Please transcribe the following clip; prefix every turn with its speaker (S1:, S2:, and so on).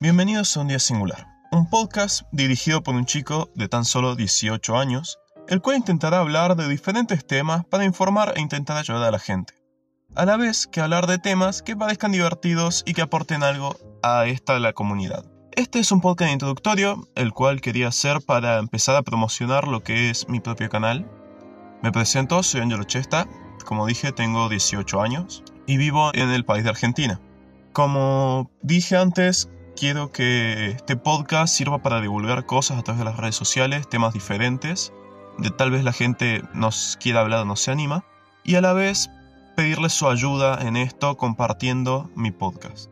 S1: Bienvenidos a Un Día Singular, un podcast dirigido por un chico de tan solo 18 años, el cual intentará hablar de diferentes temas para informar e intentar ayudar a la gente, a la vez que hablar de temas que parezcan divertidos y que aporten algo a esta la comunidad. Este es un podcast introductorio, el cual quería hacer para empezar a promocionar lo que es mi propio canal. Me presento, soy Angelo Chesta, como dije tengo 18 años y vivo en el país de Argentina. Como dije antes, quiero que este podcast sirva para divulgar cosas a través de las redes sociales, temas diferentes, de tal vez la gente nos quiera hablar no se anima, y a la vez pedirles su ayuda en esto compartiendo mi podcast.